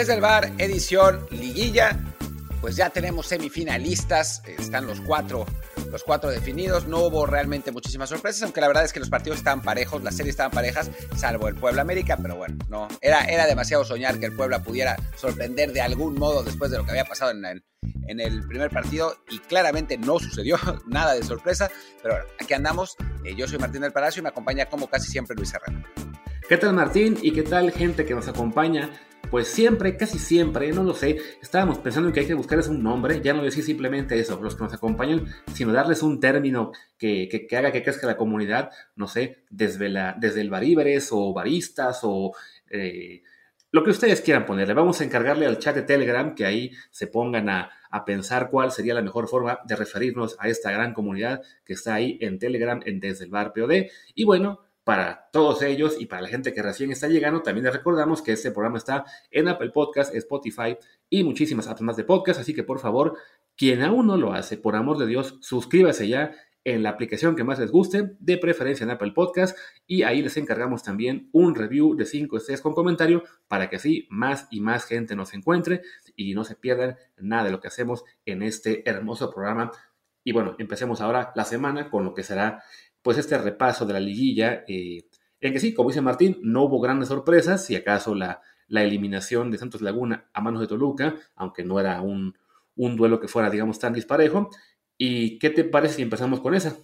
Desde el bar, edición liguilla, pues ya tenemos semifinalistas, están los cuatro, los cuatro definidos, no hubo realmente muchísimas sorpresas, aunque la verdad es que los partidos estaban parejos, las series estaban parejas, salvo el Puebla América, pero bueno, no, era, era demasiado soñar que el Puebla pudiera sorprender de algún modo después de lo que había pasado en el, en el primer partido y claramente no sucedió nada de sorpresa, pero bueno, aquí andamos, eh, yo soy Martín del Palacio y me acompaña como casi siempre Luis Herrera. ¿Qué tal Martín? ¿Y qué tal gente que nos acompaña? Pues siempre, casi siempre, no lo sé, estábamos pensando en que hay que buscarles un nombre, ya no decir simplemente eso, los que nos acompañan, sino darles un término que, que, haga que crezca la comunidad, no sé, desde, la, desde el baríveres o baristas o eh, lo que ustedes quieran ponerle. Vamos a encargarle al chat de Telegram que ahí se pongan a, a, pensar cuál sería la mejor forma de referirnos a esta gran comunidad que está ahí en Telegram, en Desde el Bar POD. Y bueno, para todos ellos y para la gente que recién está llegando, también les recordamos que este programa está en Apple Podcast, Spotify y muchísimas apps más de podcast, así que por favor, quien aún no lo hace, por amor de Dios, suscríbase ya en la aplicación que más les guste, de preferencia en Apple Podcast, y ahí les encargamos también un review de 5 estrellas con comentario para que así más y más gente nos encuentre y no se pierdan nada de lo que hacemos en este hermoso programa. Y bueno, empecemos ahora la semana con lo que será pues este repaso de la liguilla, eh, en que sí, como dice Martín, no hubo grandes sorpresas, si acaso la, la eliminación de Santos Laguna a manos de Toluca, aunque no era un, un duelo que fuera, digamos, tan disparejo. ¿Y qué te parece si empezamos con esa?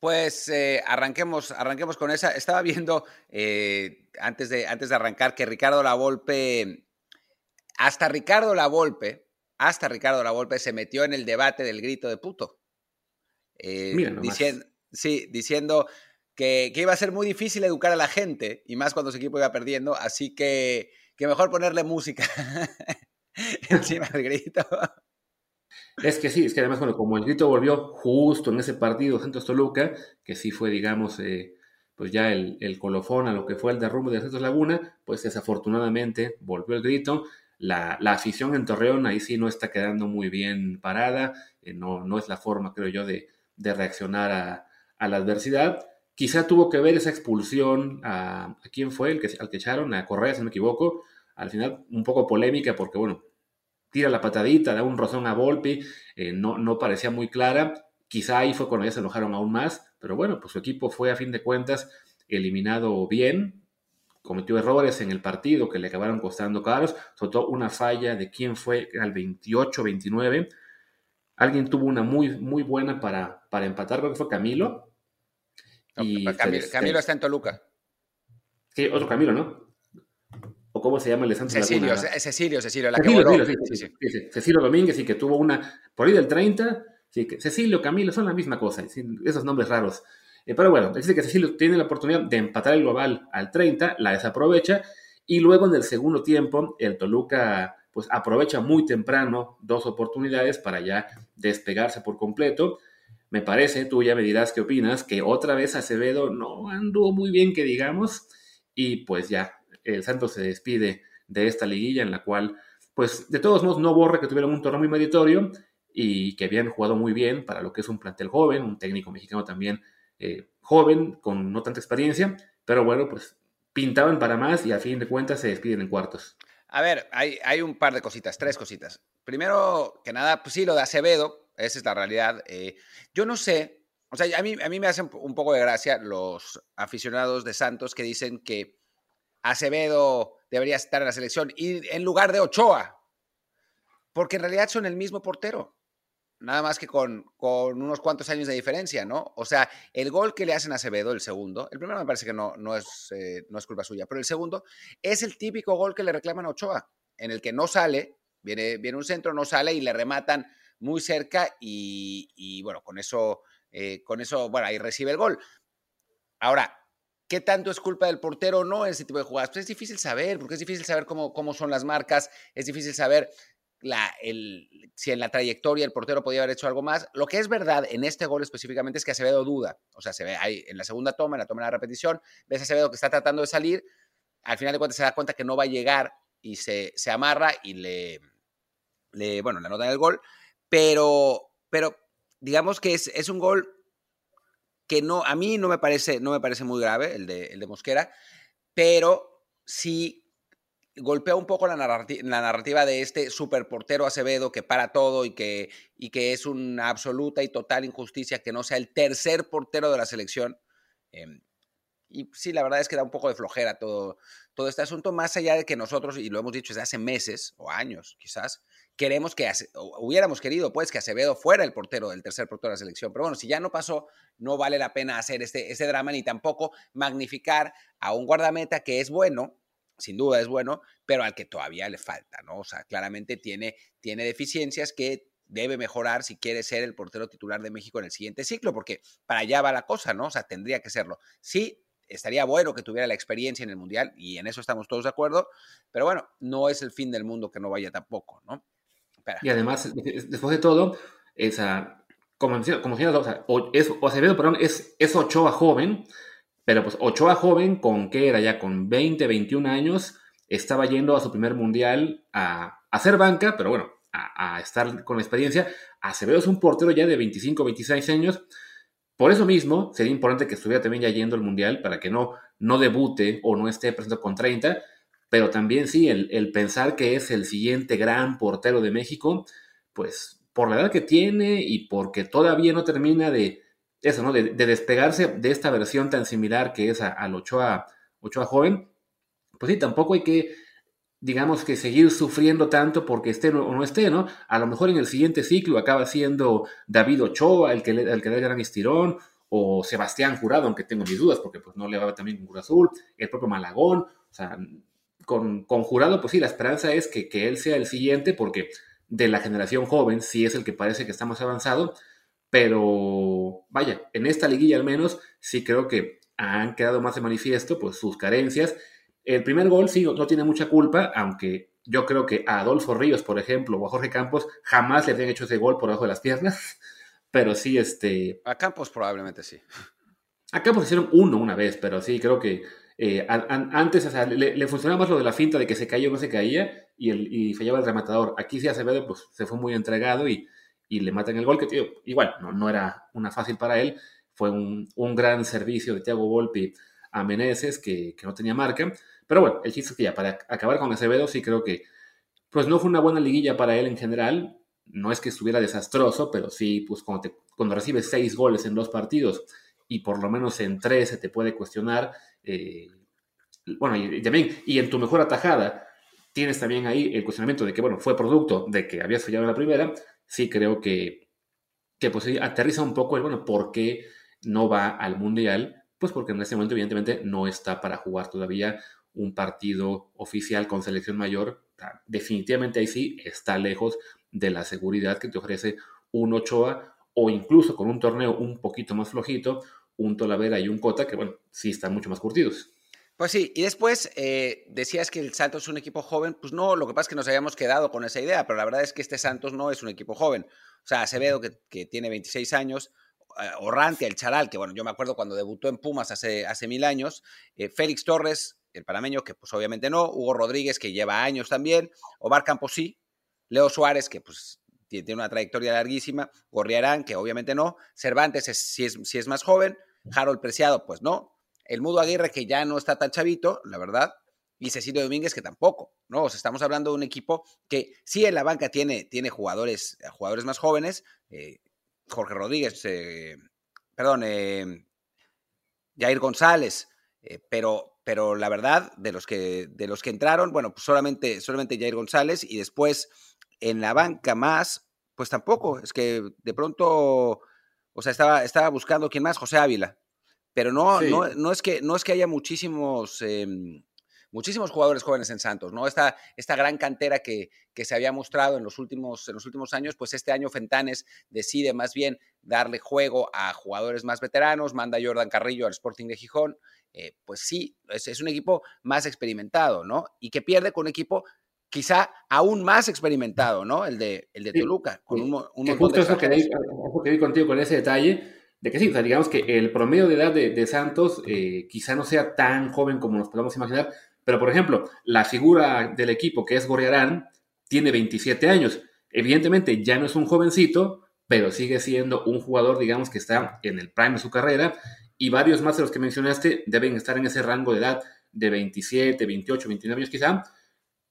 Pues eh, arranquemos, arranquemos con esa. Estaba viendo eh, antes, de, antes de arrancar que Ricardo Lavolpe, hasta Ricardo Lavolpe, hasta Ricardo Lavolpe se metió en el debate del grito de puto. diciendo, Sí, diciendo que, iba a ser muy difícil educar a la gente, y más cuando su equipo iba perdiendo, así que, que mejor ponerle música encima del grito. Es que sí, es que además, bueno, como el grito volvió justo en ese partido Santos Toluca, que sí fue, digamos, eh, pues ya el, el, colofón a lo que fue el derrumbe de Santos Laguna, pues desafortunadamente volvió el grito. La, la afición en Torreón ahí sí no está quedando muy bien parada, eh, no, no es la forma, creo yo, de, de reaccionar a, a la adversidad. Quizá tuvo que ver esa expulsión a, quién fue el que, al que echaron, a Correa, si no me equivoco. Al final, un poco polémica porque, bueno, tira la patadita, da un rozón a Volpi, eh, no, no parecía muy clara. Quizá ahí fue cuando ya se enojaron aún más, pero bueno, pues su equipo fue a fin de cuentas eliminado bien, cometió errores en el partido que le acabaron costando caros, sobre todo una falla de quién fue al 28-29. Alguien tuvo una muy, muy buena para, para empatar, creo que fue Camilo, Camilo, está en Toluca. Sí, otro Camilo, ¿no? ¿O cómo se llama el de Santos Cecilio, Cecilio, Cecilio, la Cecilio, que Cecilio, sí, Cecilio Domínguez y que tuvo una, por ahí del 30, sí, que Cecilio, Camilo, son la misma cosa, esos nombres raros. Eh, pero bueno, dice que Cecilio tiene la oportunidad de empatar el global al 30, la desaprovecha, y luego en el segundo tiempo el Toluca pues aprovecha muy temprano dos oportunidades para ya despegarse por completo me parece, tú ya me dirás qué opinas, que otra vez Acevedo no anduvo muy bien, que digamos, y pues ya, el Santos se despide de esta liguilla en la cual, pues de todos modos, no borra que tuvieron un torneo muy meritorio y que habían jugado muy bien para lo que es un plantel joven, un técnico mexicano también eh, joven, con no tanta experiencia, pero bueno, pues pintaban para más y a fin de cuentas se despiden en cuartos. A ver, hay, hay un par de cositas, tres cositas. Primero que nada, pues sí, lo de Acevedo, esa es la realidad. Eh, yo no sé, o sea, a mí, a mí me hacen un poco de gracia los aficionados de Santos que dicen que Acevedo debería estar en la selección y en lugar de Ochoa, porque en realidad son el mismo portero, nada más que con, con unos cuantos años de diferencia, ¿no? O sea, el gol que le hacen a Acevedo, el segundo, el primero me parece que no, no, es, eh, no es culpa suya, pero el segundo es el típico gol que le reclaman a Ochoa, en el que no sale, viene, viene un centro, no sale y le rematan muy cerca y, bueno, con eso, eh, con eso, bueno, ahí recibe el gol. Ahora, ¿qué tanto es culpa del portero o no en ese tipo de jugadas? Pues es difícil saber, porque es difícil saber cómo, cómo son las marcas, es difícil saber si en la trayectoria el portero podía haber hecho algo más. Lo que es verdad en este gol específicamente es que Acevedo duda. O sea, se ve ahí en la segunda toma, en la toma de la repetición, ves a Acevedo que está tratando de salir, al final de cuentas se da cuenta que no va a llegar y se, se amarra y le, le, bueno, le anotan el gol. Pero, pero digamos que es, es un gol que no, a mí no me parece, no me parece muy grave, el de, el de Mosquera, pero sí golpea un poco la, narrativa de este superportero Acevedo que para todo y que, y que es una absoluta y total injusticia que no sea el tercer portero de la selección. Em, y sí, la verdad es que da un poco de flojera todo, todo este asunto, más allá de que nosotros, y lo hemos dicho desde hace meses o años quizás, queremos que, hubiéramos querido pues que Acevedo fuera el portero, del tercer portero de la selección. Pero bueno, si ya no pasó, no vale la pena hacer este, este drama ni tampoco magnificar a un guardameta que es bueno, sin duda es bueno, pero al que todavía le falta, ¿no? O sea, claramente tiene, tiene deficiencias que debe mejorar si quiere ser el portero titular de México en el siguiente ciclo, porque para allá va la cosa, ¿no? O sea, tendría que serlo. Sí, estaría bueno que tuviera la experiencia en el Mundial y en eso estamos todos de acuerdo, pero bueno, no es el fin del mundo que no vaya tampoco, ¿no? Y además, después de todo, esa, como, como o sea, es, Acevedo, perdón, es, es Ochoa joven, pero pues Ochoa joven, con que era ya con 20, 21 años, estaba yendo a su primer mundial a, hacer banca, pero bueno, a, estar con experiencia. Acevedo es un portero ya de 25, 26 años. Por eso mismo, sería importante que estuviera también ya yendo al mundial para que no, no debute o no esté presente con 30. Pero también sí, el, pensar que es el siguiente gran portero de México, pues por la edad que tiene y porque todavía no termina de, eso, ¿no? De, despegarse de esta versión tan similar que es al Ochoa, Ochoa joven, pues sí, tampoco hay que, digamos que seguir sufriendo tanto porque esté o no esté, ¿no? A lo mejor en el siguiente ciclo acaba siendo David Ochoa el que el que da el gran estirón, o Sebastián Jurado, aunque tengo mis dudas porque pues no le va también con Cruz Azul, el propio Malagón, o sea, con, con Jurado, pues sí, la esperanza es que, que él sea el siguiente porque de la generación joven sí es el que parece que está más avanzado, pero vaya, en esta liguilla al menos sí creo que han quedado más de manifiesto pues sus carencias. El primer gol sí no tiene mucha culpa, aunque yo creo que a Adolfo Ríos, por ejemplo, o a Jorge Campos jamás le habían hecho ese gol por debajo de las piernas, pero sí este... A Campos probablemente sí. A Campos hicieron uno una vez, pero sí, creo que eh, antes le, funcionaba más lo de la finta de que se caía o no se caía y, el, y fallaba el rematador. Aquí sí Acevedo pues, se fue muy entregado y y le matan el gol, que tío, igual no, no era una fácil para él, fue un, un gran servicio de Thiago Volpi a Meneses que, que, no tenía marca, pero bueno, el chiste es que ya para acabar con Acevedo sí creo que pues no fue una buena liguilla para él en general, no es que estuviera desastroso, pero sí, pues cuando, te, cuando recibes seis goles en dos partidos y por lo menos en tres se te puede cuestionar, eh, bueno, y, también, y en tu mejor atajada, tienes también ahí el cuestionamiento de que, bueno, fue producto de que habías fallado en la primera, sí creo que, que pues aterriza un poco el, bueno, ¿por qué no va al Mundial? Pues porque en este momento evidentemente no está para jugar todavía un partido oficial con selección mayor. Definitivamente ahí sí está lejos de la seguridad que te ofrece un Ochoa o incluso con un torneo un poquito más flojito, un Tolavera y un Cota que, bueno, sí están mucho más curtidos. Pues sí, y después eh, decías que el Santos es un equipo joven, pues no, lo que pasa es que nos habíamos quedado con esa idea, pero la verdad es que este Santos no es un equipo joven. O sea, Acevedo, que, que tiene 26 años, eh, Orrantia, el Charal, que bueno, yo me acuerdo cuando debutó en Pumas hace, hace mil años, eh, Félix Torres, el panameño, que pues obviamente no, Hugo Rodríguez, que lleva años también, Omar Campos sí, Leo Suárez, que pues tiene una trayectoria larguísima, Gorriarán, que obviamente no, Cervantes si, es, si es más joven, Harold Preciado, pues no, el Mudo Aguirre, que ya no está tan chavito, la verdad, y Cecilio Domínguez, que tampoco, ¿no? O sea, estamos hablando de un equipo que sí en la banca tiene, tiene jugadores, jugadores más jóvenes, eh, Jorge Rodríguez, eh, perdón, eh, Jair González, pero, pero la verdad, de los que, de los que entraron, bueno, pues solamente, solamente Jair González y después en la banca más, pues tampoco, es que de pronto, o sea, estaba, estaba buscando quién más, José Ávila, pero no, no, no, es que, no es que haya muchísimos, em, muchísimos jugadores jóvenes en Santos, ¿no? Esta, esta gran cantera que, que, se había mostrado en los, últimos, en los últimos años, pues este año Fentanes decide más bien darle juego a jugadores más veteranos, manda a Jordan Carrillo al Sporting de Gijón, eh, pues sí, es, es, un equipo más experimentado, ¿no? Y que pierde con un equipo quizá aún más experimentado, ¿no? El de, el de Toluca. Con un, un que justo eso que, que contigo con ese detalle, de que sí, o sea, digamos que el promedio de edad de, Santos eh, quizá no sea tan joven como nos podemos imaginar, pero por ejemplo, la figura del equipo que es Gorriarán tiene 27 años. Evidentemente ya no es un jovencito, pero sigue siendo un jugador, digamos, que está en el prime de su carrera y varios más de los que mencionaste deben estar en ese rango de edad de 27, 28, 29 años quizá,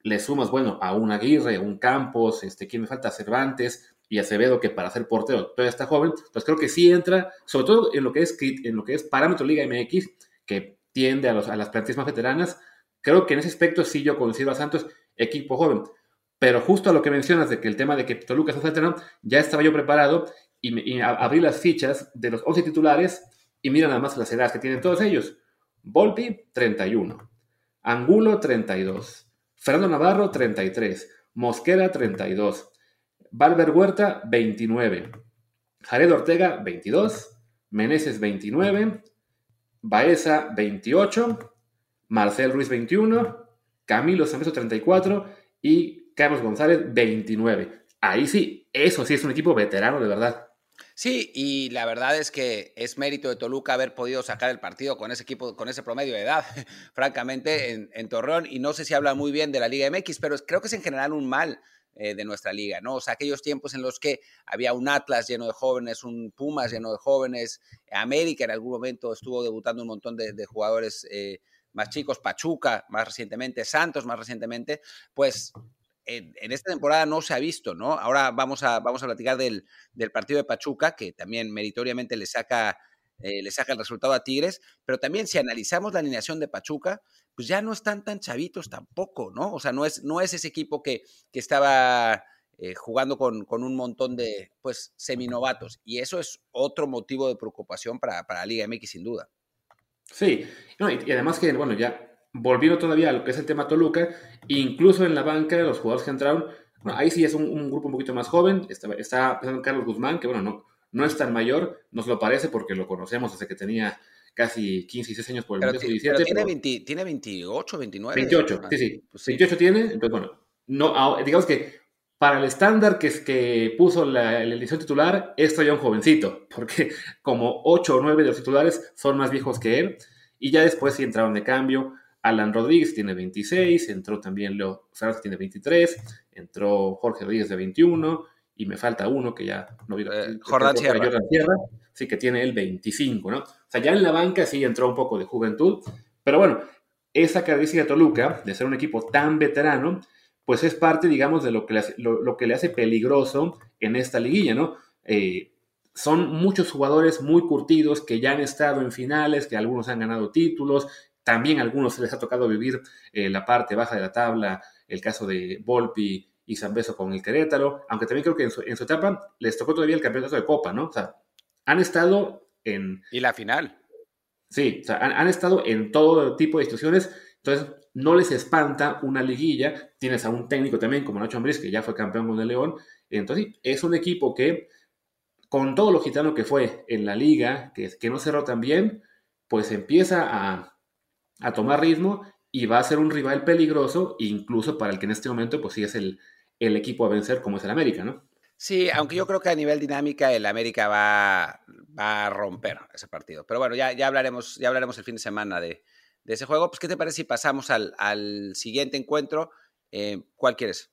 le sumas, bueno, a un Aguirre, un Campos, este, ¿quién me falta? Cervantes y Acevedo, que para ser portero todavía está joven, pues creo que sí entra, sobre todo en lo que es, en lo que es parámetro Liga MX, que tiende a, los, a las plantillas más veteranas, creo que en ese aspecto sí yo considero a Santos equipo joven. Pero justo a lo que mencionas de que el tema de que Toluca es veterano, ya estaba yo preparado y, abrí las fichas de los 11 titulares y mira nada más las edades que tienen todos ellos. Volpi, 31. Angulo, 32. Fernando Navarro, 33. Mosquera, 32. Valver Huerta, 29. Jared Ortega, 22. Meneses, 29. Baeza, 28. Marcel Ruiz, 21. Camilo Sameso, 34. Y Carlos González, 29. Ahí sí, eso sí es un equipo veterano de verdad. Sí, y la verdad es que es mérito de Toluca haber podido sacar el partido con ese equipo, con ese promedio de edad, francamente, en, Torreón. Y no sé si habla muy bien de la Liga MX, pero creo que es en general un mal eh, de nuestra liga, ¿no? O sea, aquellos tiempos en los que había un Atlas lleno de jóvenes, un Pumas lleno de jóvenes, América en algún momento estuvo debutando un montón de, jugadores eh, más chicos, Pachuca más recientemente, Santos más recientemente, pues en, esta temporada no se ha visto, ¿no? Ahora vamos a, vamos a platicar del, partido de Pachuca, que también meritoriamente le saca, eh, le saca el resultado a Tigres, pero también si analizamos la alineación de Pachuca, pues ya no están tan chavitos tampoco, ¿no? O sea, no es, no es ese equipo que, que estaba eh, jugando con, con, un montón de, pues, seminovatos, y eso es otro motivo de preocupación para, para la Liga MX, sin duda. Sí, y además que, bueno, ya volviendo todavía a lo que es el tema Toluca, incluso en la banca, los jugadores que entraron, bueno, ahí sí es un, grupo un poquito más joven, está, está pensando Carlos Guzmán, que bueno, no, no es tan mayor, nos lo parece porque lo conocemos desde que tenía casi 15 y 16 años por el pero, 17. tiene, tiene 28, 29. 28, sí, sí. 28 pues tiene, entonces bueno, no, digamos que para el estándar que, que puso la, edición titular, esto ya un jovencito, porque como 8 o 9 de los titulares son más viejos que él, y ya después sí entraron de cambio. Alan Rodríguez tiene 26, entró también Leo Ferraz tiene 23, entró Jorge Rodríguez de 21 y me falta uno que ya no vi. Eh, Jordán Sierra. Sí, que tiene el 25, ¿no? O sea, ya en la banca sí entró un poco de juventud, pero bueno, esa característica de Toluca, de ser un equipo tan veterano, pues es parte, digamos, de lo que le hace, lo, que le hace peligroso en esta liguilla, ¿no? Eh, son muchos jugadores muy curtidos que ya han estado en finales, que algunos han ganado títulos, también a algunos les ha tocado vivir eh, la parte baja de la tabla, el caso de Volpi y Zambeso con el Querétaro, aunque también creo que en su, etapa les tocó todavía el campeonato de Copa, ¿no? O sea, han estado en... Y la final. Sí, o sea, han, estado en todo tipo de instituciones, entonces no les espanta una liguilla, tienes a un técnico también como Nacho Ambriz, que ya fue campeón con el León, entonces es un equipo que, con todo lo gitano que fue en la liga, que, que no cerró tan bien, pues empieza a, a tomar ritmo y va a ser un rival peligroso, incluso para el que en este momento pues sí es el, el equipo a vencer como es el América, ¿no? Sí, aunque yo creo que a nivel dinámica el América va, va a romper ese partido. Pero bueno, ya, ya, hablaremos, ya hablaremos el fin de semana de, de ese juego. Pues, ¿qué te parece si pasamos al, al siguiente encuentro? Eh, ¿Cuál quieres?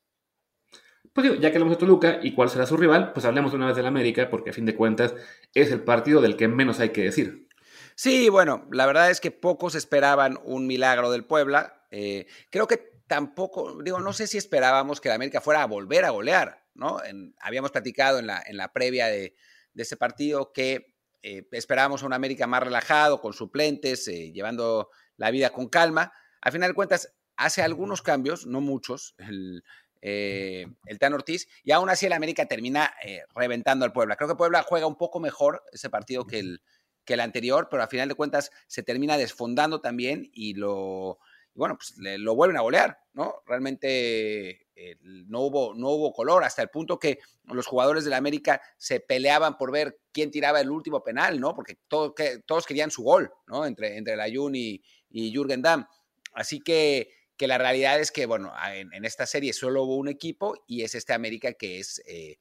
Pues digo, ya que hablamos de Toluca y cuál será su rival, pues hablemos una vez del América, porque a fin de cuentas es el partido del que menos hay que decir. Sí, bueno, la verdad es que pocos esperaban un milagro del Puebla. Eh, creo que tampoco, digo, no sé si esperábamos que la América fuera a volver a golear, ¿no? habíamos platicado en la, en la previa de, ese partido que eh, esperábamos a un América más relajado, con suplentes, eh, llevando la vida con calma. Al final de cuentas, hace algunos cambios, no muchos, el, el Tan Ortiz, y aún así el América termina reventando al Puebla. Creo que Puebla juega un poco mejor ese partido que el, que el anterior, pero a final de cuentas se termina desfondando también y lo, bueno, pues lo vuelven a golear, ¿no? Realmente eh, no, hubo, no hubo color, hasta el punto que los jugadores de la América se peleaban por ver quién tiraba el último penal, ¿no? Porque que, todos querían su gol, ¿no? Entre, entre la y, y Jürgen Damm. Así que, que la realidad es que, bueno, en, esta serie solo hubo un equipo y es este América que es, eh,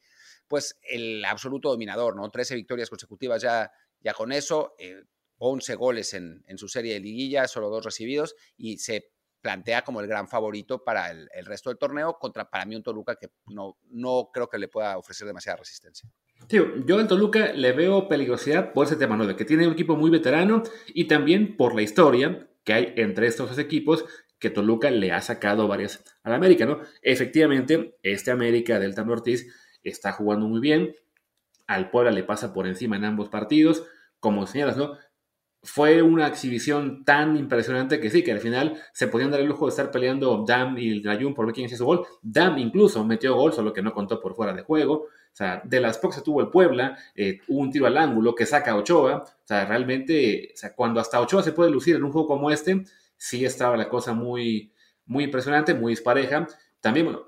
pues, el absoluto dominador, ¿no? Trece victorias consecutivas ya ya con eso, 11 eh, goles en, su serie de liguilla, solo dos recibidos, y se plantea como el gran favorito para el, resto del torneo contra para mí un Toluca que no, no creo que le pueda ofrecer demasiada resistencia. Tío, yo al Toluca le veo peligrosidad por ese tema, ¿no? De que tiene un equipo muy veterano y también por la historia que hay entre estos dos equipos que Toluca le ha sacado varias al América, ¿no? Efectivamente, este América del Tano Ortiz está jugando muy bien, al Puebla le pasa por encima en ambos partidos, como señalas, ¿no? Fue una exhibición tan impresionante que sí, que al final se podían dar el lujo de estar peleando Dam y Rayun por ver quién hacía su gol. Dam incluso metió gol, solo que no contó por fuera de juego. De las pocas que tuvo el Puebla, eh, un tiro al ángulo que saca a Ochoa. O sea, realmente, cuando hasta Ochoa se puede lucir en un juego como este, sí estaba la cosa muy, muy impresionante, muy dispareja. También, bueno,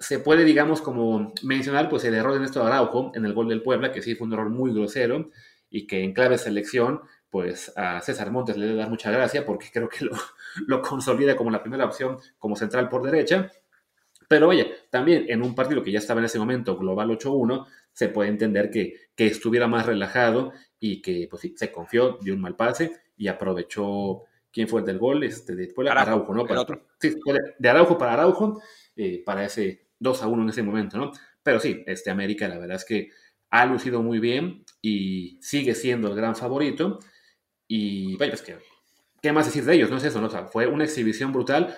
se puede, digamos, como mencionar, pues el error de Néstor Araujo en el gol del Puebla, que sí fue un error muy grosero y que en clave selección, pues a César Montes le debe dar mucha gracia porque creo que lo, lo consolida como la primera opción como central por derecha. Pero vaya, también en un partido que ya estaba en ese momento global 8-1, se puede entender que, que, estuviera más relajado y que pues sí, se confió, dio un mal pase y aprovechó quién fue el del gol, este, de Araujo, ¿no? Para, otro. Sí, de Araujo para Araujo, eh, para ese 2 a 1 en ese momento, ¿no? Pero sí, este América la verdad es que ha lucido muy bien y sigue siendo el gran favorito. Y vaya, pues que, ¿qué más decir de ellos? No es eso, ¿no? O sea, fue una exhibición brutal.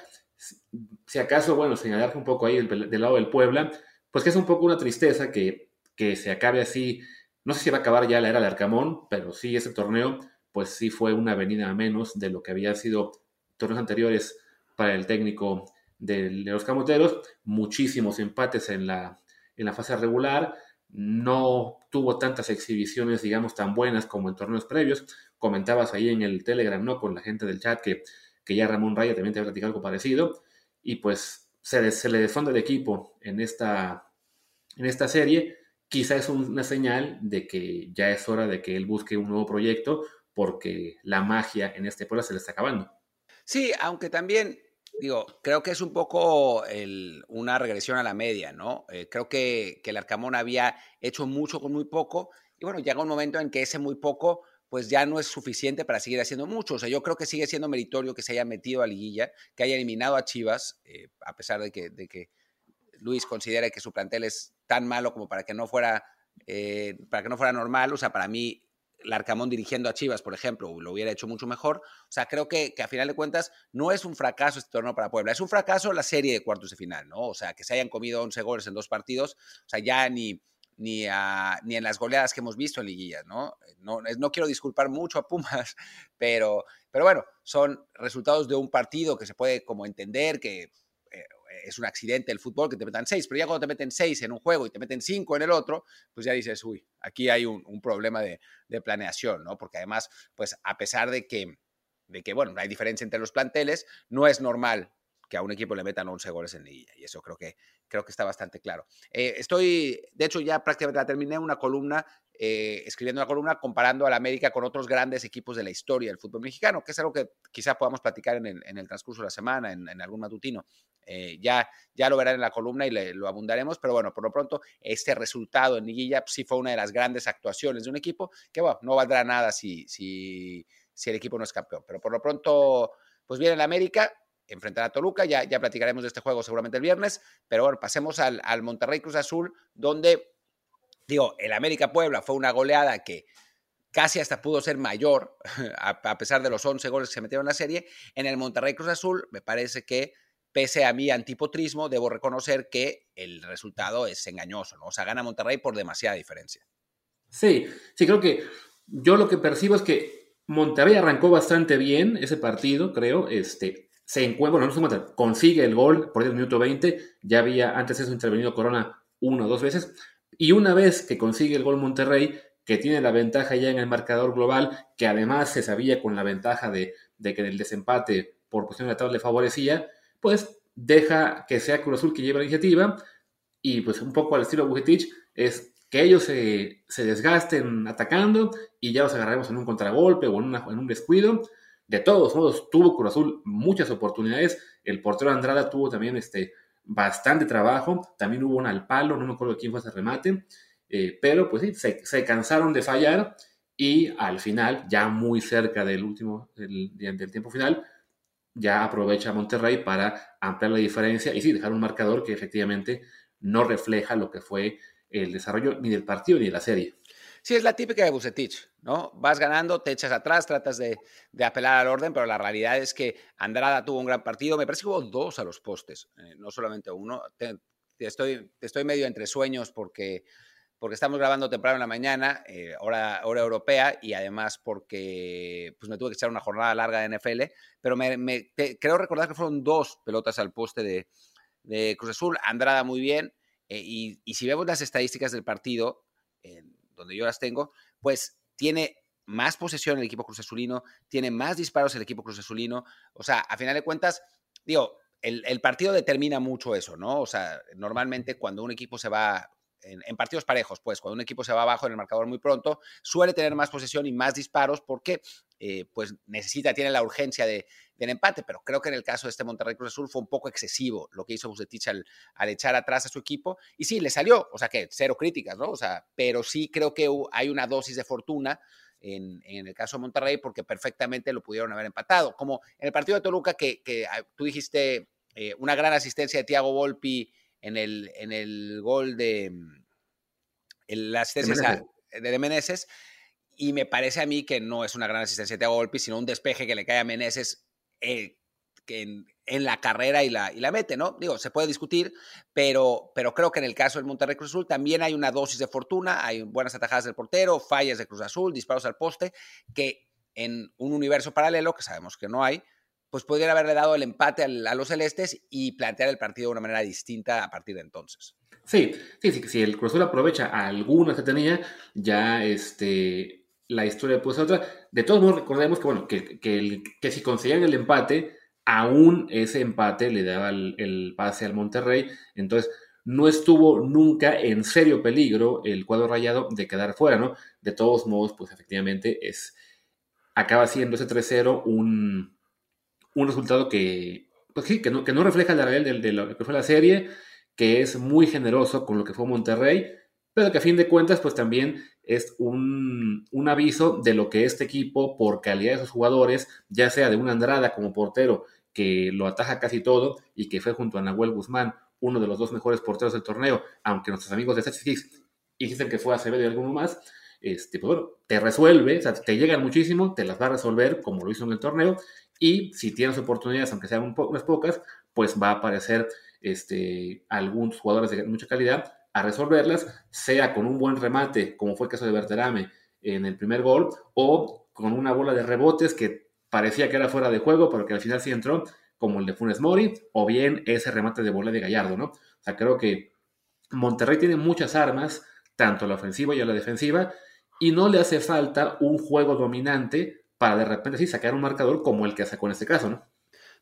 Si acaso, bueno, señalar un poco ahí del, lado del Puebla, pues que es un poco una tristeza que, que se acabe así. No sé si va a acabar ya la era de Arcamón, pero sí, ese torneo, pues sí fue una venida a menos de lo que había sido torneos anteriores para el técnico de, los camoteros, muchísimos empates en la, en la fase regular, no tuvo tantas exhibiciones, digamos, tan buenas como en torneos previos. Comentabas ahí en el Telegram, ¿no? Con la gente del chat que, que ya Ramón Raya también te había platicado algo parecido. Y pues se, le desfonda el equipo en esta, en esta serie. Quizá es una señal de que ya es hora de que él busque un nuevo proyecto porque la magia en este pueblo se le está acabando. Sí, aunque también digo, creo que es un poco una regresión a la media, ¿no? Eh, creo que, el Arcamón había hecho mucho con muy poco y bueno, llega un momento en que ese muy poco pues ya no es suficiente para seguir haciendo mucho. O sea, yo creo que sigue siendo meritorio que se haya metido a liguilla, que haya eliminado a Chivas, eh, a pesar de que, que Luis considere que su plantel es tan malo como para que no fuera, eh, para que no fuera normal. O sea, para mí Larcamón dirigiendo a Chivas, por ejemplo, lo hubiera hecho mucho mejor. O sea, creo que, a final de cuentas no es un fracaso este torneo para Puebla, es un fracaso la serie de cuartos de final, ¿no? O sea, que se hayan comido 11 goles en dos partidos, o sea, ya ni, ni, ni en las goleadas que hemos visto en liguillas, ¿no? No, no quiero disculpar mucho a Pumas, pero, pero bueno, son resultados de un partido que se puede como entender que es un accidente el fútbol que te metan seis, pero ya cuando te meten seis en un juego y te meten cinco en el otro, pues ya dices, uy, aquí hay un, problema de, planeación, ¿no? Porque además, pues a pesar de que, de que, bueno, hay diferencia entre los planteles, no es normal que a un equipo le metan 11 goles en liguilla. Y eso creo que, creo que está bastante claro. Eh, estoy, de hecho, ya prácticamente la terminé una columna, eh, escribiendo una columna comparando a la América con otros grandes equipos de la historia del fútbol mexicano, que es algo que quizá podamos platicar en el, transcurso de la semana, en, algún matutino. Eh, ya, ya lo verán en la columna y lo abundaremos, pero bueno, por lo pronto, este resultado en liguilla sí fue una de las grandes actuaciones de un equipo que, bueno, no valdrá nada si, si, si el equipo no es campeón. Pero por lo pronto, pues viene la América, enfrentar a Toluca. Ya, ya platicaremos de este juego seguramente el viernes. Pero bueno, pasemos al, Monterrey Cruz Azul, donde, digo, el América Puebla fue una goleada que casi hasta pudo ser mayor, a, pesar de los 11 goles que se metieron en la serie. En el Monterrey Cruz Azul, me parece que, pese a mi antipotrismo, debo reconocer que el resultado es engañoso, ¿no? O sea, gana Monterrey por demasiada diferencia. Sí, sí, creo que yo lo que percibo es que Monterrey arrancó bastante bien ese partido, creo. Este, se encuentra, bueno, no se consigue el gol por el minuto 20, ya había antes eso intervenido Corona una o dos veces, y una vez que consigue el gol Monterrey, que tiene la ventaja ya en el marcador global, que además se sabía con la ventaja de, que el desempate por cuestión de la tabla le favorecía, pues deja que sea Cruz Azul que lleve la iniciativa, y pues un poco al estilo Bujetich, es que ellos se, desgasten atacando y ya los agarremos en un contragolpe o en, en un descuido, de todos modos, tuvo Cruz Azul muchas oportunidades. El portero Andrada tuvo también este, bastante trabajo. También hubo un al palo, no me acuerdo quién fue ese remate. Eh, pero pues sí, se, cansaron de fallar y al final, ya muy cerca del último, del, del tiempo final, ya aprovecha Monterrey para ampliar la diferencia y sí, dejar un marcador que efectivamente no refleja lo que fue el desarrollo ni del partido ni de la serie. Sí, es la típica de Bucetich, ¿no? Vas ganando, te echas atrás, tratas de, apelar al orden, pero la realidad es que Andrada tuvo un gran partido. Me parece que hubo dos a los postes, eh, no solamente uno. estoy, estoy medio entre sueños porque, porque estamos grabando temprano en la mañana, eh, hora, hora europea, y además porque pues me tuve que echar una jornada larga de NFL, pero me, creo recordar que fueron dos pelotas al poste de, de Cruz Azul. Andrada muy bien, eh, y, y, si vemos las estadísticas del partido, donde yo las tengo, pues tiene más posesión el equipo Cruz Azulino, tiene más disparos el equipo Cruz Azulino. O sea, a final de cuentas, digo, el, partido determina mucho eso, ¿no? O sea, normalmente cuando un equipo se va en, partidos parejos, pues cuando un equipo se va abajo en el marcador muy pronto, suele tener más posesión y más disparos porque eh, pues necesita, tiene la urgencia de, del empate, pero creo que en el caso de este Monterrey Cruz Azul fue un poco excesivo lo que hizo Bucetich al, al, echar atrás a su equipo y sí, le salió, o sea que cero críticas, ¿no? O sea, pero sí creo que hay una dosis de fortuna en, en, el caso de Monterrey porque perfectamente lo pudieron haber empatado, como en el partido de Toluca que, que ah, tú dijiste eh, una gran asistencia de Thiago Volpi en el, en el gol de mm, la asistencia de Meneses. Y me parece a mí que no es una gran asistencia de Volpi, sino un despeje que le cae a Meneses eh, que en, la carrera y la, y la mete, ¿no? Digo, se puede discutir, pero, pero creo que en el caso del Monterrey Cruz Azul también hay una dosis de fortuna, hay buenas atajadas del portero, fallas de Cruz Azul, disparos al poste, que en un universo paralelo, que sabemos que no hay, pues podrían haberle dado el empate a los celestes y plantear el partido de una manera distinta a partir de entonces. Sí, sí, sí, si el Cruz Azul aprovecha algunas que tenía, ya este, la historia ser otra. De todos modos, recordemos que, bueno, que, que, si conseguían el empate, aún ese empate le daba el, pase al Monterrey. Entonces, no estuvo nunca en serio peligro el cuadro rayado de quedar fuera, ¿no? De todos modos, pues efectivamente es, acaba siendo ese 3-0 un, un resultado que, pues sí, que no, que no refleja la realidad de, lo que fue la serie, que es muy generoso con lo que fue Monterrey, pero que a fin de cuentas, pues también es un, aviso de lo que este equipo, por calidad de sus jugadores, ya sea de una Andrada como portero, que lo ataja casi todo y que fue junto a Nahuel Guzmán uno de los dos mejores porteros del torneo, aunque nuestros amigos de Six dicen que fue Acevedo y alguno más, este, pues bueno, te resuelve, te llegan muchísimo, te las va a resolver como lo hizo en el torneo, y si tienes oportunidades, aunque sean unas pocas, pues va a aparecer este, algunos jugadores de mucha calidad a resolverlas, sea con un buen remate, como fue el caso de Berterame en el primer gol, o con una bola de rebotes que parecía que era fuera de juego, pero que al final sí entró, como el de Funes Mori, o bien ese remate de bola de Gallardo, ¿no? O sea, creo que Monterrey tiene muchas armas, tanto a la ofensiva y a la defensiva, y no le hace falta un juego dominante para de repente sí sacar un marcador como el que sacó en este caso, ¿no?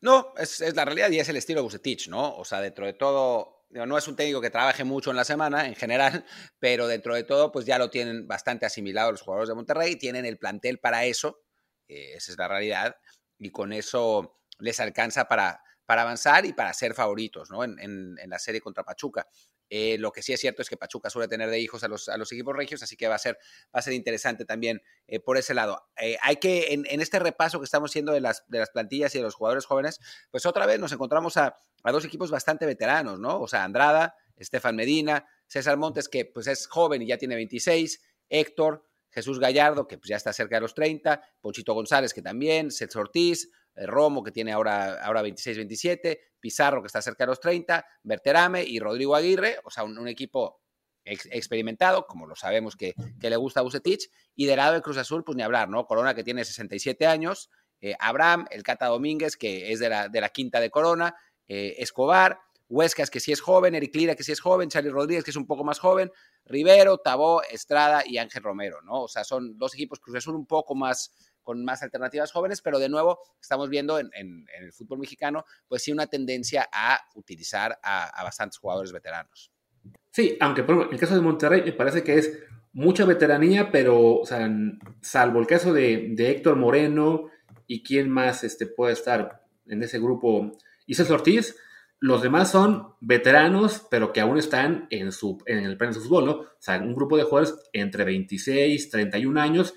No, es, la realidad y es el estilo de Bucetich, ¿no? O sea, dentro de todo, no es un técnico que trabaje mucho en la semana en general, pero dentro de todo, pues ya lo tienen bastante asimilado los jugadores de Monterrey, tienen el plantel para eso, esa es la realidad, y con eso les alcanza para, para avanzar y para ser favoritos, ¿no? en la serie contra Pachuca. Eh, lo que sí es cierto es que Pachuca suele tener de hijos a los, a los equipos regios, así que va a ser, va a ser interesante también eh, por ese lado. Eh, hay que, en, este repaso que estamos haciendo de las, de las plantillas y de los jugadores jóvenes, pues otra vez nos encontramos a, dos equipos bastante veteranos, ¿no? O sea, Andrada, Estefan Medina, César Montes, que pues es joven y ya tiene 26, Héctor, Jesús Gallardo, que pues ya está cerca de los 30, Ponchito González, que también, Seth Ortiz, Romo, que tiene ahora, ahora 26-27, Pizarro, que está cerca de los 30, Berterame y Rodrigo Aguirre, o sea, un, equipo experimentado, como lo sabemos que, le gusta a Bucetich, y del lado de Cruz Azul, pues ni hablar, ¿no? Corona, que tiene 67 años, eh, Abraham, el Cata Domínguez, que es de la, de la quinta de Corona, eh, Escobar, Huescas, que sí es joven, Eric Lira, que sí es joven, Charlie Rodríguez, que es un poco más joven, Rivero, Tabó, Estrada y Ángel Romero, ¿no? O sea, son dos equipos Cruz Azul un poco más, con más alternativas jóvenes, pero de nuevo estamos viendo en, el fútbol mexicano, pues sí, una tendencia a utilizar a, bastantes jugadores veteranos. Sí, aunque por ejemplo, el caso de Monterrey me parece que es mucha veteranía, pero salvo el caso de, Héctor Moreno y quién más este, puede estar en ese grupo, y Ortiz, los demás son veteranos, pero que aún están en, su, en el pleno fútbol, ¿no? O sea, un grupo de jugadores entre 26, 31 años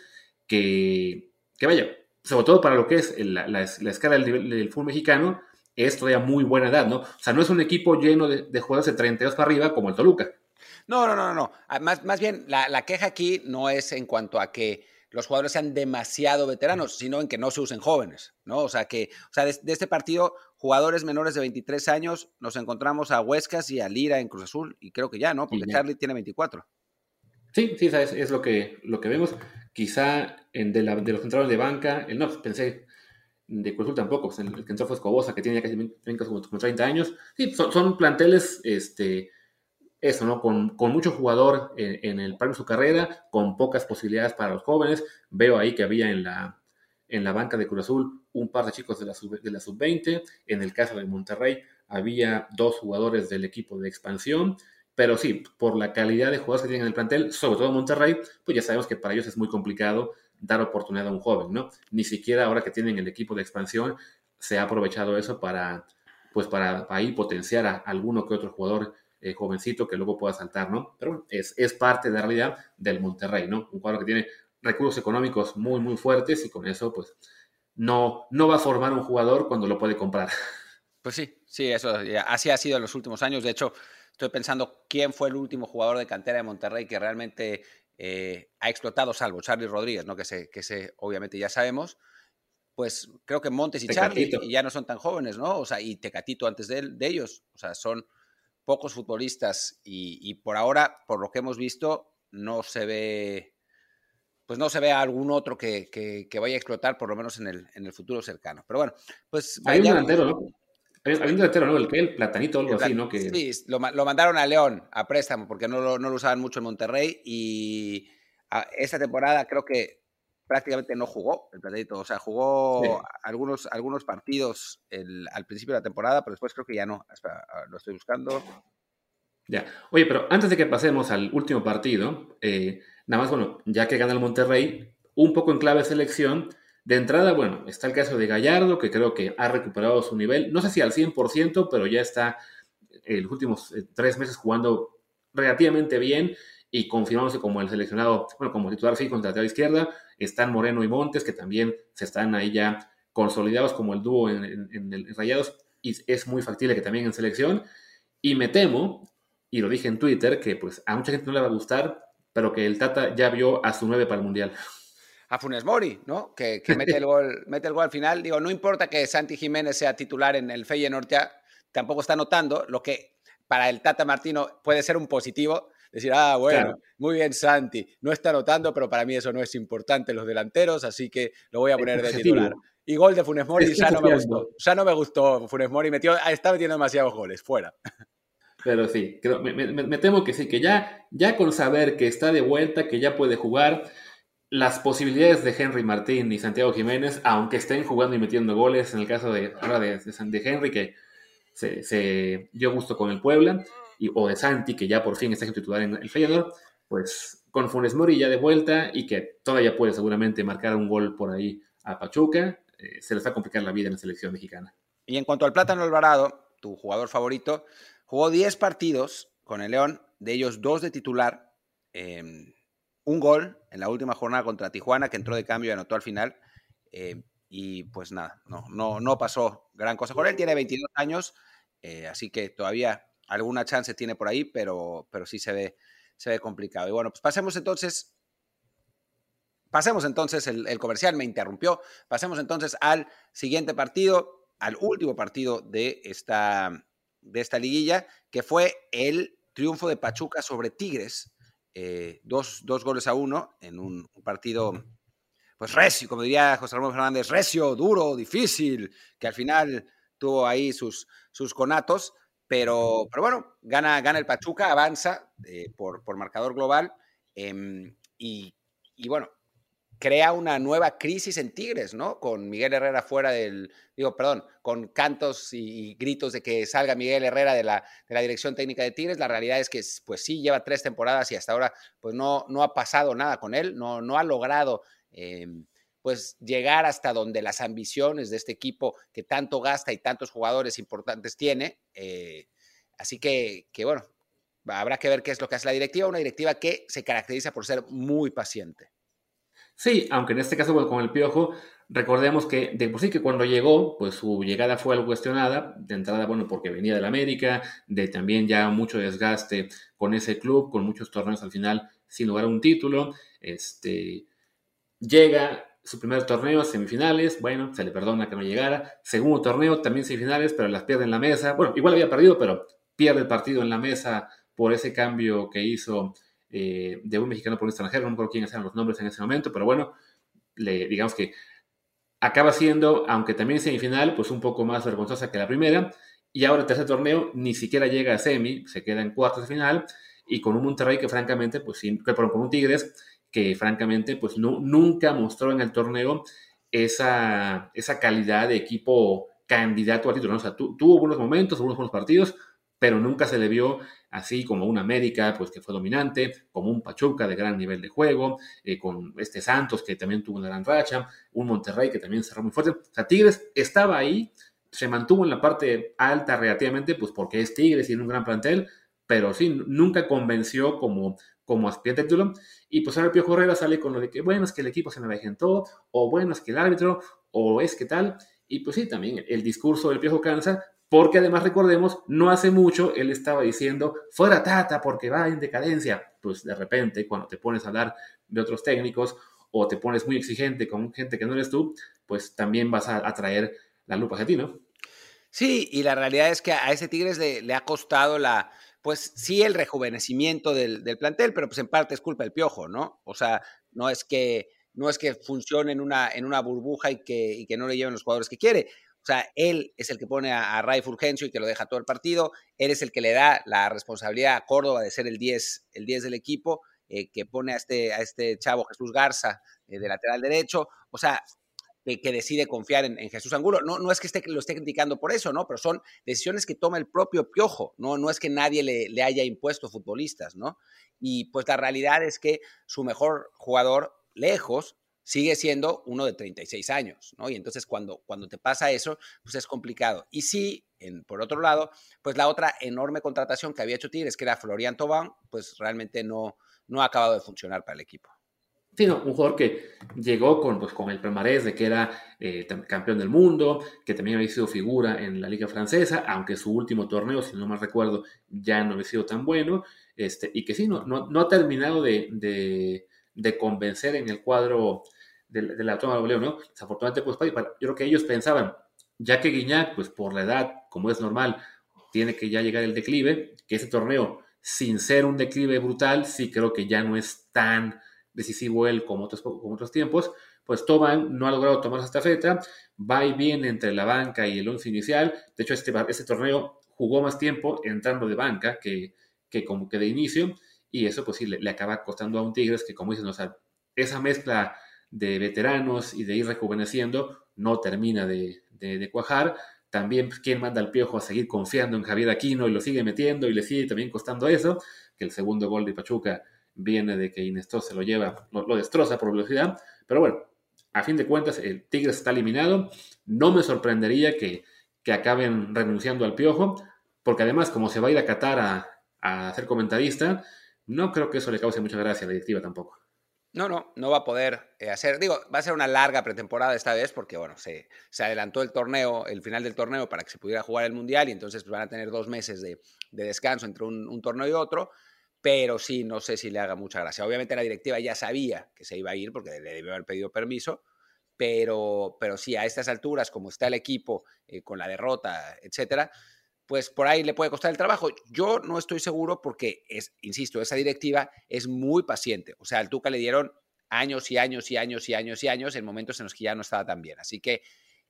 que que vaya, sobre todo para lo que es la, escala del, del, fútbol mexicano, es todavía muy buena edad, ¿no? O sea, no es un equipo lleno de, jugadores de 32 para arriba como el Toluca. No, no, no, no. Ah, más, más bien, la, queja aquí no es en cuanto a que los jugadores sean demasiado veteranos, sino en que no se usen jóvenes, ¿no? O sea, que, o sea, de, este partido, jugadores menores de 23 años, nos encontramos a Huescas y a Lira en Cruz Azul, y creo que ya, ¿no? Porque Charlie tiene 24. Sí, sí, es, es lo, que, lo que vemos. Quizá en de, los centrales de banca, el no, pensé, de Cruz Azul tampoco, pues, el, que entró fue Escobosa, que tiene ya casi como, 30 años. Sí, son, son planteles, este eso, ¿no? Con, mucho jugador en, el par de su carrera, con pocas posibilidades para los jóvenes. Veo ahí que había en la, en la banca de Cruz Azul un par de chicos de la sub-20. en el caso de Monterrey había dos jugadores del equipo de expansión. Pero sí, por la calidad de jugadores que tienen en el plantel, sobre todo Monterrey, pues ya sabemos que para ellos es muy complicado dar oportunidad a un joven, ¿no? Ni siquiera ahora que tienen el equipo de expansión se ha aprovechado eso para, pues para, ahí potenciar a alguno que otro jugador eh, jovencito que luego pueda saltar, ¿no? Pero es, es parte de la realidad del Monterrey, ¿no? Un cuadro que tiene recursos económicos muy, muy fuertes y con eso, pues, no, no va a formar un jugador cuando lo puede comprar. Pues sí, sí, eso, así ha sido en los últimos años. De hecho, estoy pensando quién fue el último jugador de cantera de Monterrey que realmente eh, ha explotado, salvo Charlie Rodríguez, ¿no? Que se, que se, obviamente ya sabemos. Pues creo que Montes y Charlie ya no son tan jóvenes, ¿no? O sea, y Tecatito antes de, de ellos. O sea, son pocos futbolistas y, por ahora, por lo que hemos visto, no se ve, pues no se ve algún otro que, vaya a explotar, por lo menos en el, en el futuro cercano. Pero bueno, pues... Hay un delantero, ¿no? Hay, un delantero, ¿no? El que el platanito, algo así, ¿no? Que... Sí, lo, mandaron a León a préstamo porque no lo, no lo usaban mucho en Monterrey y esta temporada creo que prácticamente no jugó el platito. O sea, jugó algunos, algunos partidos al principio de la temporada, pero después creo que ya no. Ah, lo estoy buscando. Ya. Oye, pero antes de que pasemos al último partido, eh, nada más, bueno, ya que gana el Monterrey, un poco en clave selección. De entrada, bueno, está el caso de Gallardo, que creo que ha recuperado su nivel. No sé si al 100%, pero ya está en los últimos eh, tres meses jugando relativamente bien y confirmándose como el seleccionado, bueno, como titular fijo contra la izquierda. Están Moreno y Montes, que también se están ahí ya consolidados como el dúo en, Rayados, y es muy factible que también en selección. Y me temo, y lo dije en Twitter, que pues a mucha gente no le va a gustar, pero que el Tata ya vio a su nueve para el Mundial. A Funes Mori, ¿no? Que, mete, el gol, mete el gol al final. Digo, no importa que Santi Jiménez sea titular en el Feyenoord, ya tampoco está notando, lo que para el Tata Martino puede ser un positivo, decir, ah, bueno, muy bien Santi, no está anotando, pero para mí eso no es importante los delanteros, así que lo voy a poner de titular. Y gol de Funes Mori ya no me gustó. Ya no me gustó Funes Mori, metió, ah, está metiendo demasiados goles, fuera. Pero sí, me, temo que sí, que ya, ya con saber que está de vuelta, que ya puede jugar, las posibilidades de Henry Martín y Santiago Jiménez, aunque estén jugando y metiendo goles, en el caso de, ahora de, de Henry, que se, dio gusto con el Puebla, o de Santi, que ya por fin está titular en el Feyenoord, pues con Funes Mori ya de vuelta y que todavía puede seguramente marcar un gol por ahí a Pachuca, eh, se les va a complicar la vida en la selección mexicana. Y en cuanto al Plátano Alvarado, tu jugador favorito, jugó 10 partidos con el León, de ellos dos de titular, em, un gol en la última jornada contra Tijuana, que entró de cambio y anotó al final. Em, y pues nada, no, no, no pasó gran cosa con él. Tiene 22 años, eh, así que todavía alguna chance tiene por ahí, pero, pero sí se ve, se ve complicado. Y bueno, pues pasemos entonces Pasemos entonces, el, comercial me interrumpió, pasemos entonces al siguiente partido, al último partido de esta, de esta liguilla, que fue el triunfo de Pachuca sobre Tigres, eh, dos, goles a uno en un, partido, pues recio, como diría José Ramón Fernández, recio, duro, difícil, que al final tuvo ahí sus, sus conatos, pero, pero bueno, gana, gana el Pachuca, avanza eh, por, por, marcador global em, y, y, bueno, crea una nueva crisis en Tigres, ¿no? Con Miguel Herrera fuera del, digo, perdón, con cantos y gritos de que salga Miguel Herrera de la, de la dirección técnica de Tigres. La realidad es que, pues sí, lleva tres temporadas y hasta ahora, pues no, no ha pasado nada con él, no, no ha logrado... Em, pues llegar hasta donde las ambiciones de este equipo que tanto gasta y tantos jugadores importantes tiene. Eh, así que, que, bueno, habrá que ver qué es lo que hace la directiva, una directiva que se caracteriza por ser muy paciente. Sí, aunque en este caso con el Piojo, recordemos que de por sí que cuando llegó, pues su llegada fue algo cuestionada, de entrada, bueno, porque venía de la América, de también ya mucho desgaste con ese club, con muchos torneos al final sin lograr un título, este llega su primer torneo, semifinales, bueno, se le perdona que no llegara. Segundo torneo, también semifinales, pero las pierde en la mesa. Bueno, igual había perdido, pero pierde el partido en la mesa por ese cambio que hizo eh, de un mexicano por un extranjero. No me acuerdo quiénes eran los nombres en ese momento, pero bueno, le, digamos que acaba siendo, aunque también semifinal, pues un poco más vergonzosa que la primera. Y ahora el tercer torneo ni siquiera llega a semi, se queda en cuartos de final. Y con un Monterrey que francamente, pues sí, con un Tigres que francamente pues no, nunca mostró en el torneo esa, esa calidad de equipo candidato a título. O sea, tuvo buenos momentos, algunos buenos partidos, pero nunca se le vio así como un América, pues que fue dominante, como un Pachuca de gran nivel de juego, eh, con este Santos que también tuvo una gran racha, un Monterrey que también cerró muy fuerte. O sea, Tigres estaba ahí, se mantuvo en la parte alta relativamente, pues porque es Tigres y tiene un gran plantel, pero sí, nunca convenció como como aspirante título. Y pues ahora el Piojo Herrera sale con lo de que, bueno, es que el equipo se me avejentó, o bueno, es que el árbitro, o es que tal. Y pues sí, también el discurso del Piojo cansa, porque además recordemos, no hace mucho él estaba diciendo, fuera Tata, porque va en decadencia. Pues de repente, cuando te pones a hablar de otros técnicos, o te pones muy exigente con gente que no eres tú, pues también vas a atraer la lupa hacia ti, ¿no? Sí, y la realidad es que a ese Tigres le ha costado la, pues sí el rejuvenecimiento del, plantel, pero pues en parte es culpa del piojo, ¿no? O sea, no es que, no es que funcione en una, en una burbuja y que, que no le lleven los jugadores que quiere. O sea, él es el que pone a, a Ray Fulgencio y que lo deja todo el partido. Él es el que le da la responsabilidad a Córdoba de ser el 10, el 10 del equipo, eh, que pone a este, a este chavo Jesús Garza eh, de lateral derecho. O sea, que, decide confiar en, Jesús Angulo. No, no es que esté, lo esté criticando por eso, ¿no? Pero son decisiones que toma el propio Piojo, ¿no? No es que nadie le, le, haya impuesto futbolistas, ¿no? Y pues la realidad es que su mejor jugador, lejos, sigue siendo uno de 36 años, ¿no? Y entonces cuando, cuando te pasa eso, pues es complicado. Y sí, por otro lado, pues la otra enorme contratación que había hecho Tigres, que era Florian Tobán, pues realmente no, no ha acabado de funcionar para el equipo sino un jugador que llegó con, pues, con el palmarés de que era eh, campeón del mundo, que también había sido figura en la liga francesa, aunque su último torneo, si no mal recuerdo, ya no había sido tan bueno, este, y que sí, no, no, ha terminado de, convencer en el cuadro de, la toma de ¿no? Desafortunadamente, pues, yo creo que ellos pensaban, ya que Guiñac, pues por la edad, como es normal, tiene que ya llegar el declive, que ese torneo, sin ser un declive brutal, sí creo que ya no es tan decisivo él como otros, como otros tiempos, pues Toban no ha logrado tomar esta feta, va y viene entre la banca y el once inicial, de hecho este, este torneo jugó más tiempo entrando de banca que, que como que de inicio, y eso pues sí le, acaba costando a un Tigres que como dicen, o sea, esa mezcla de veteranos y de ir rejuveneciendo no termina de, de, cuajar, también pues, quién manda al piojo a seguir confiando en Javier Aquino y lo sigue metiendo y le sigue también costando eso, que el segundo gol de Pachuca viene de que Inestó se lo lleva, lo, destroza por velocidad, pero bueno, a fin de cuentas el Tigres está eliminado, no me sorprendería que, que acaben renunciando al Piojo, porque además como se va a ir a Qatar a, a ser comentarista, no creo que eso le cause mucha gracia a la directiva tampoco. No, no, no va a poder eh, hacer. Digo, va a ser una larga pretemporada esta vez porque, bueno, se, adelantó el torneo, el final del torneo para que se pudiera jugar el Mundial y entonces pues, van a tener dos meses de, de descanso entre un, un, torneo y otro pero sí, no sé si le haga mucha gracia. Obviamente la directiva ya sabía que se iba a ir porque le debió haber pedido permiso, pero, pero sí, a estas alturas, como está el equipo eh, con la derrota, etcétera, pues por ahí le puede costar el trabajo. Yo no estoy seguro porque, es, insisto, esa directiva es muy paciente. O sea, al Tuca le dieron años y años y años y años y años en momentos en los que ya no estaba tan bien. Así que,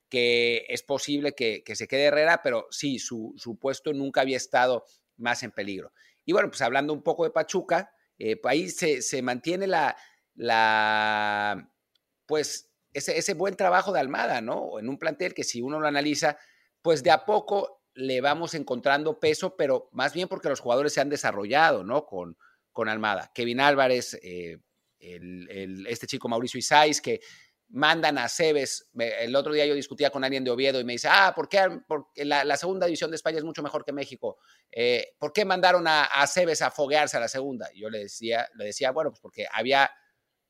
que es posible que, se quede Herrera, pero sí, su, su puesto nunca había estado más en peligro. Y bueno, pues hablando un poco de Pachuca, eh, pues ahí se, mantiene la, la pues ese, ese, buen trabajo de Almada, ¿no? En un plantel que si uno lo analiza, pues de a poco le vamos encontrando peso, pero más bien porque los jugadores se han desarrollado, ¿no? Con, con Almada. Kevin Álvarez, eh, este chico Mauricio Isais, que mandan a Cebes. El otro día yo discutía con alguien de Oviedo y me dice, ah, ¿por qué porque la, segunda división de España es mucho mejor que México? Eh, ¿Por qué mandaron a, a, a foguearse a la segunda? Yo le decía, le decía, bueno, pues porque había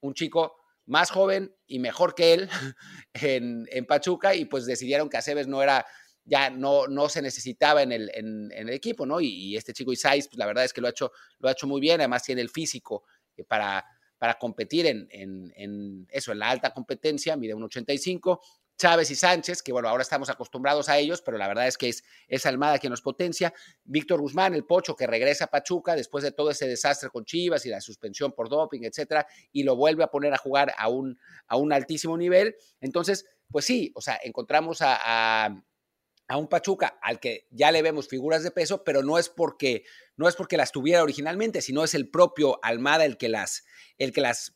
un chico más joven y mejor que él en, en Pachuca y pues decidieron que a Cebes no era, ya no, no se necesitaba en el, en, el equipo, ¿no? Y, este chico Isais, pues la verdad es que lo ha hecho, lo ha hecho muy bien, además tiene el físico eh, para para competir en, en, eso, en la alta competencia, mide 1,85. Chávez y Sánchez, que bueno, ahora estamos acostumbrados a ellos, pero la verdad es que es, es Almada quien nos potencia. Víctor Guzmán, el Pocho, que regresa a Pachuca después de todo ese desastre con Chivas y la suspensión por doping, etcétera, y lo vuelve a poner a jugar a un, a un altísimo nivel. Entonces, pues sí, o sea, encontramos a un Pachuca al que ya le vemos figuras de peso, pero no es porque no es porque las tuviera originalmente, sino es el propio Almada el que las el que las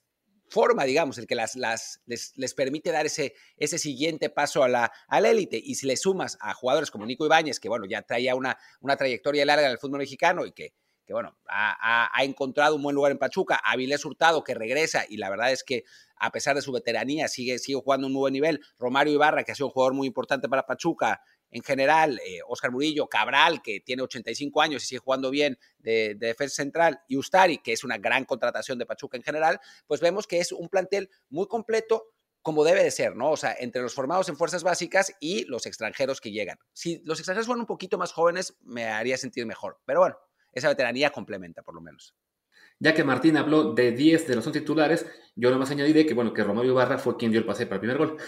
forma, digamos, el que las, las les, les, permite dar ese, ese siguiente paso a la élite. y si le sumas a jugadores como Nico Ibáñez, que bueno, ya traía una, una trayectoria larga en el fútbol mexicano y que, que bueno, ha, ha, encontrado un buen lugar en Pachuca, a Vilés Hurtado que regresa y la verdad es que a pesar de su veteranía sigue, sigue jugando un nuevo nivel, Romario Ibarra, que ha sido un jugador muy importante para Pachuca, en general, Oscar eh, Murillo, Cabral, que tiene 85 años y sigue jugando bien de, defensa central, y Ustari, que es una gran contratación de Pachuca en general, pues vemos que es un plantel muy completo como debe de ser, ¿no? O sea, entre los formados en fuerzas básicas y los extranjeros que llegan. Si los extranjeros fueran un poquito más jóvenes, me haría sentir mejor. Pero bueno, esa veteranía complementa, por lo menos. Ya que Martín habló de 10 de los 11 titulares, yo nomás añadiré que, bueno, que Romario Barra fue quien dio el pase para el primer gol.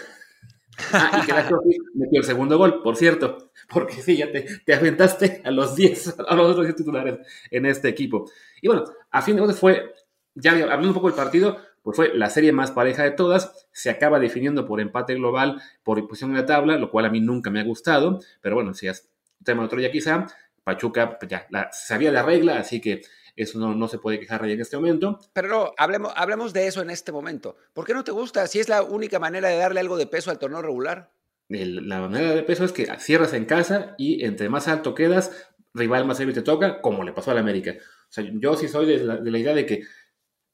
Ah, y que la metió el segundo gol, por cierto, porque sí, ya te, te aventaste a los 10, a los otros 10 titulares en este equipo. Y bueno, a fin de cuentas fue, ya hablando un poco del partido, pues fue la serie más pareja de todas, se acaba definiendo por empate global, por posición en la tabla, lo cual a mí nunca me ha gustado, pero bueno, si es tema de otro ya quizá, Pachuca pues ya la, sabía la regla, así que eso no, se puede quejar ahí en este momento. Pero no, hablemos, hablemos de eso en este momento. ¿Por qué no te gusta? Si es la única manera de darle algo de peso al torneo regular. la manera de peso es que cierras en casa y entre más alto quedas, rival más débil te toca, como le pasó al América. O sea, yo sí soy de la, idea de que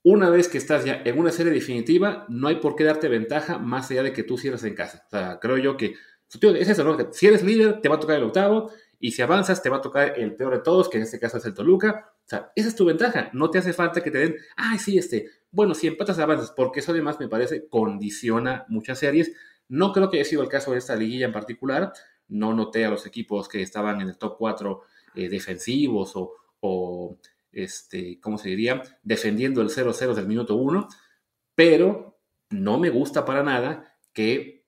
una vez que estás ya en una serie definitiva, no hay por qué darte ventaja más allá de que tú cierres en casa. O sea, creo yo que es eso, ¿no? Si eres líder, te va a tocar el octavo, y si avanzas, te va a tocar el peor de todos, que en este caso es el Toluca. O sea, esa es tu ventaja. No te hace falta que te den, ay, sí, este, bueno, si empatas, avanzas, porque eso además me parece condiciona muchas series. No creo que haya sido el caso de esta liguilla en particular. No noté a los equipos que estaban en el top 4 eh, defensivos o, o, este, ¿cómo se diría? Defendiendo el 0-0 del minuto 1. Pero no me gusta para nada que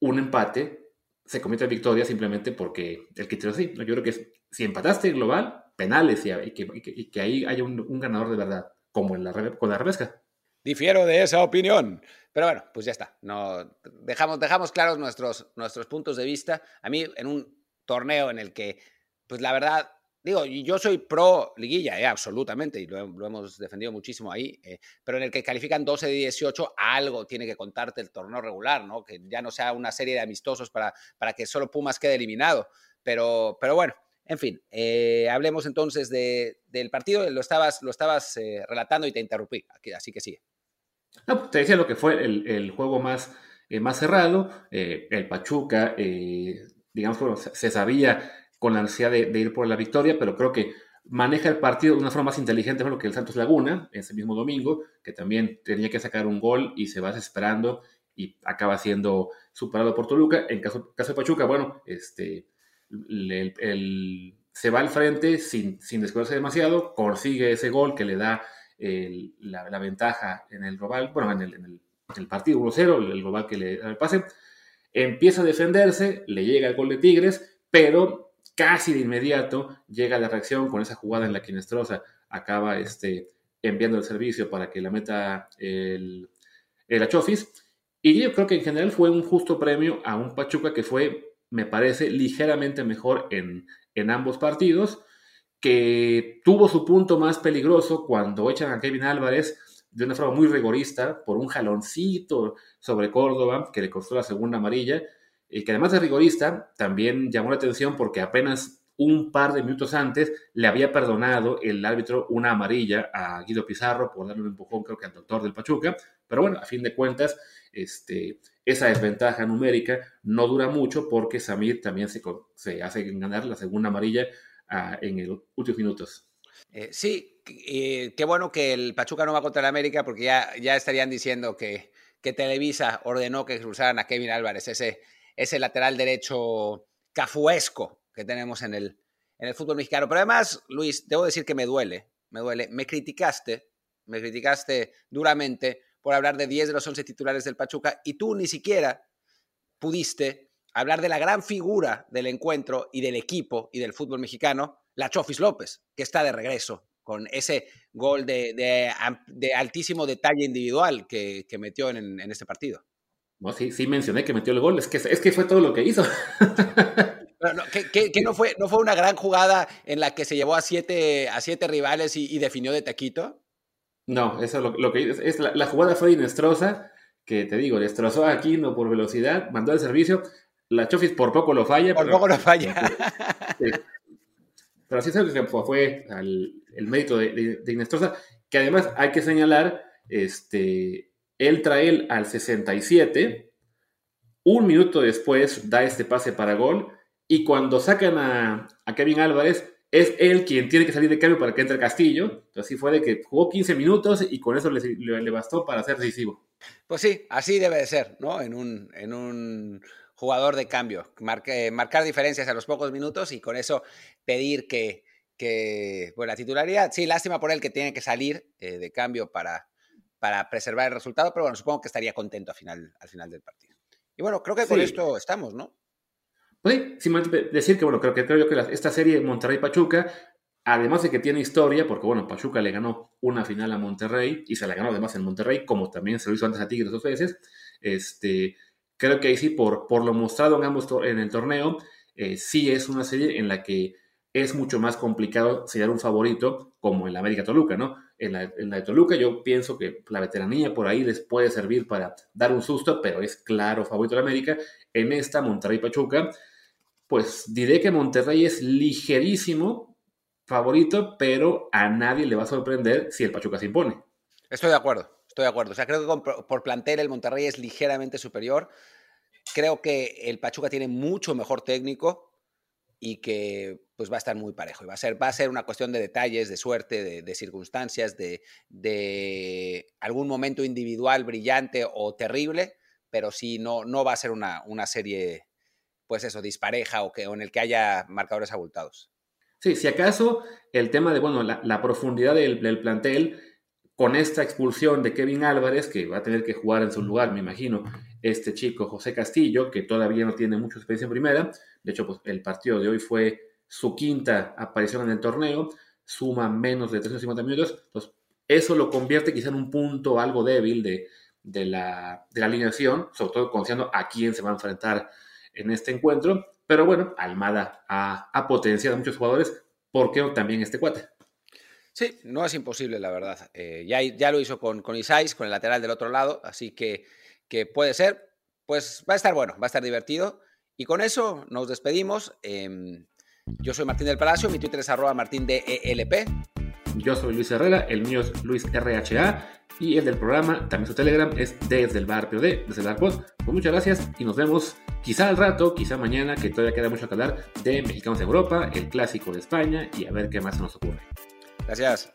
un empate se comete victoria simplemente porque el criterio sí. Yo creo que si empataste global, penales y, que, ahí haya un, ganador de verdad, como en la, con la repesca. Difiero de esa opinión. Pero bueno, pues ya está. No, dejamos, dejamos claros nuestros, nuestros puntos de vista. A mí, en un torneo en el que, pues la verdad, Digo, yo soy pro liguilla, eh, absolutamente, y lo, hemos defendido muchísimo ahí, eh, pero en el que califican 12 de 18, algo tiene que contarte el torneo regular, ¿no? Que ya no sea una serie de amistosos para, para que solo Pumas quede eliminado. Pero, pero bueno, en fin, eh, hablemos entonces de, del partido, lo estabas, lo estabas relatando y te interrumpí, así que sigue. No, te decía lo que fue el, el juego más, más cerrado, el Pachuca, digamos, se sabía con la ansiedad de, ir por la victoria, pero creo que maneja el partido de una forma más inteligente lo que el Santos Laguna, ese mismo domingo, que también tenía que sacar un gol y se va desesperando y acaba siendo superado por Toluca. En caso, caso de Pachuca, bueno, este, se va al frente sin, sin demasiado, consigue ese gol que le da la, ventaja en el global, bueno, en el, partido 1-0, el global que le da el pase, empieza a defenderse, le llega el gol de Tigres, pero casi de inmediato llega la reacción con esa jugada en la que Nestroza acaba este, enviando el servicio para que la meta el, el Achofis. Y yo creo que en general fue un justo premio a un Pachuca que fue, me parece, ligeramente mejor en, en ambos partidos, que tuvo su punto más peligroso cuando echan a Kevin Álvarez de una forma muy rigorista por un jaloncito sobre Córdoba que le costó la segunda amarilla y que además de rigorista, también llamó la atención porque apenas un par de minutos antes le había perdonado el árbitro una amarilla a Guido Pizarro por darle un empujón, creo que al doctor del Pachuca. Pero bueno, a fin de cuentas, este, esa desventaja numérica no dura mucho porque Samir también se, se hace ganar la segunda amarilla ah, en los últimos minutos. Eh, sí, eh, qué bueno que el Pachuca no va contra el América porque ya, ya estarían diciendo que, que Televisa ordenó que cruzaran a Kevin Álvarez, ese ese lateral derecho cafuesco que tenemos en el, en el fútbol mexicano. Pero además, Luis, debo decir que me duele, me duele. Me criticaste me criticaste duramente por hablar de 10 de los 11 titulares del Pachuca y tú ni siquiera pudiste hablar de la gran figura del encuentro y del equipo y del fútbol mexicano, la Chofis López, que está de regreso con ese gol de, altísimo detalle individual que, metió en, este partido. No, sí, sí mencioné que metió el gol, es que, es que fue todo lo que hizo. ¿qué, no, fue, ¿No fue una gran jugada en la que se llevó a siete, a siete rivales y, definió de taquito? No, eso lo, lo que es, la, jugada fue inestrosa, que te digo, destrozó a Aquino por velocidad, mandó el servicio, la Chofis por poco lo falla. Por poco lo falla. Pero sí sé que fue el mérito de, de, Inestrosa, que además hay que señalar, este, él trae al 67, un minuto después da este pase para gol, y cuando sacan a, Kevin Álvarez, es él quien tiene que salir de cambio para que entre Castillo. Así fue de que jugó 15 minutos y con eso le, bastó para ser decisivo. Pues sí, así debe de ser, ¿no? En un, en un jugador de cambio, marcar diferencias a los pocos minutos y con eso pedir que, bueno, la titularidad, sí, lástima por él que tiene que salir eh, de cambio para, para preservar el resultado, pero bueno, supongo que estaría contento al final, al final del partido. Y bueno, creo que con esto estamos, ¿no? Sí, simplemente decir que, bueno, creo que, creo que esta serie Monterrey-Pachuca, además de que tiene historia, porque, bueno, Pachuca le ganó una final a Monterrey y se la ganó además en Monterrey, como también se lo hizo antes a Tigres dos veces, este, creo que ahí sí, por, por lo mostrado en ambos en el torneo, eh, sí es una serie en la que es mucho más complicado sellar un favorito como en la América Toluca, ¿no? En la, de Toluca yo pienso que la veteranía por ahí les puede servir para dar un susto, pero es claro favorito de América. En esta Monterrey Pachuca, pues diré que Monterrey es ligerísimo favorito, pero a nadie le va a sorprender si el Pachuca se impone. Estoy de acuerdo, estoy de acuerdo. O sea, creo que por plantel el Monterrey es ligeramente superior. Creo que el Pachuca tiene mucho mejor técnico y que pues va a estar muy parejo. Y va a ser, va a ser una cuestión de detalles, de suerte, de, circunstancias, de, de, algún momento individual brillante o terrible, pero sí no, no va a ser una, una serie, pues eso, dispareja o, que, en el que haya marcadores abultados. Sí, si acaso el tema de, bueno, la, profundidad del, del plantel con esta expulsión de Kevin Álvarez, que va a tener que jugar en su lugar, me imagino, este chico José Castillo, que todavía no tiene mucha experiencia en primera. De hecho, pues, el partido de hoy fue su quinta aparición en el torneo, suma menos de 350 minutos. Entonces, eso lo convierte quizá en un punto algo débil de, de, la, de la alineación, sobre todo conociendo a quién se va a enfrentar en este encuentro. Pero bueno, Almada ha, ha potenciado a muchos jugadores, ¿por qué también este cuate? Sí, no es imposible, la verdad. Eh, ya, ya, lo hizo con, con Isais, con el lateral del otro lado, así que, que, puede ser. Pues va a estar bueno, va a estar divertido. Y con eso nos despedimos. Em, yo soy Martín del Palacio, mi Twitter es arroba martindelp. Yo soy Luis Herrera, el mío es Luis RHA y el del programa, también su Telegram, es desde el bar POD, desde el bar Pues muchas gracias y nos vemos quizá al rato, quizá mañana, que todavía queda mucho que hablar de Mexicanos de Europa, el clásico de España y a ver qué más se nos ocurre. Gracias.